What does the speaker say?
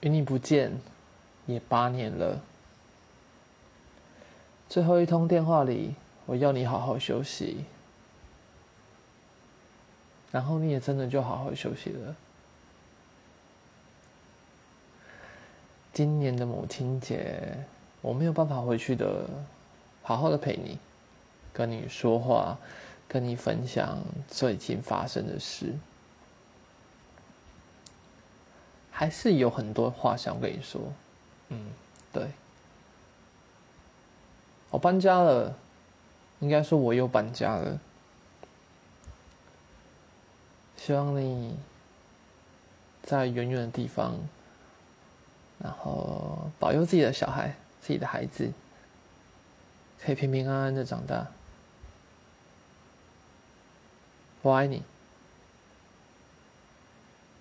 与你不见也八年了，最后一通电话里，我要你好好休息，然后你也真的就好好休息了。今年的母亲节，我没有办法回去的，好好的陪你，跟你说话，跟你分享最近发生的事。还是有很多话想跟你说，嗯，对，我搬家了，应该说我又搬家了，希望你在远远的地方，然后保佑自己的小孩、自己的孩子，可以平平安安的长大。我爱你。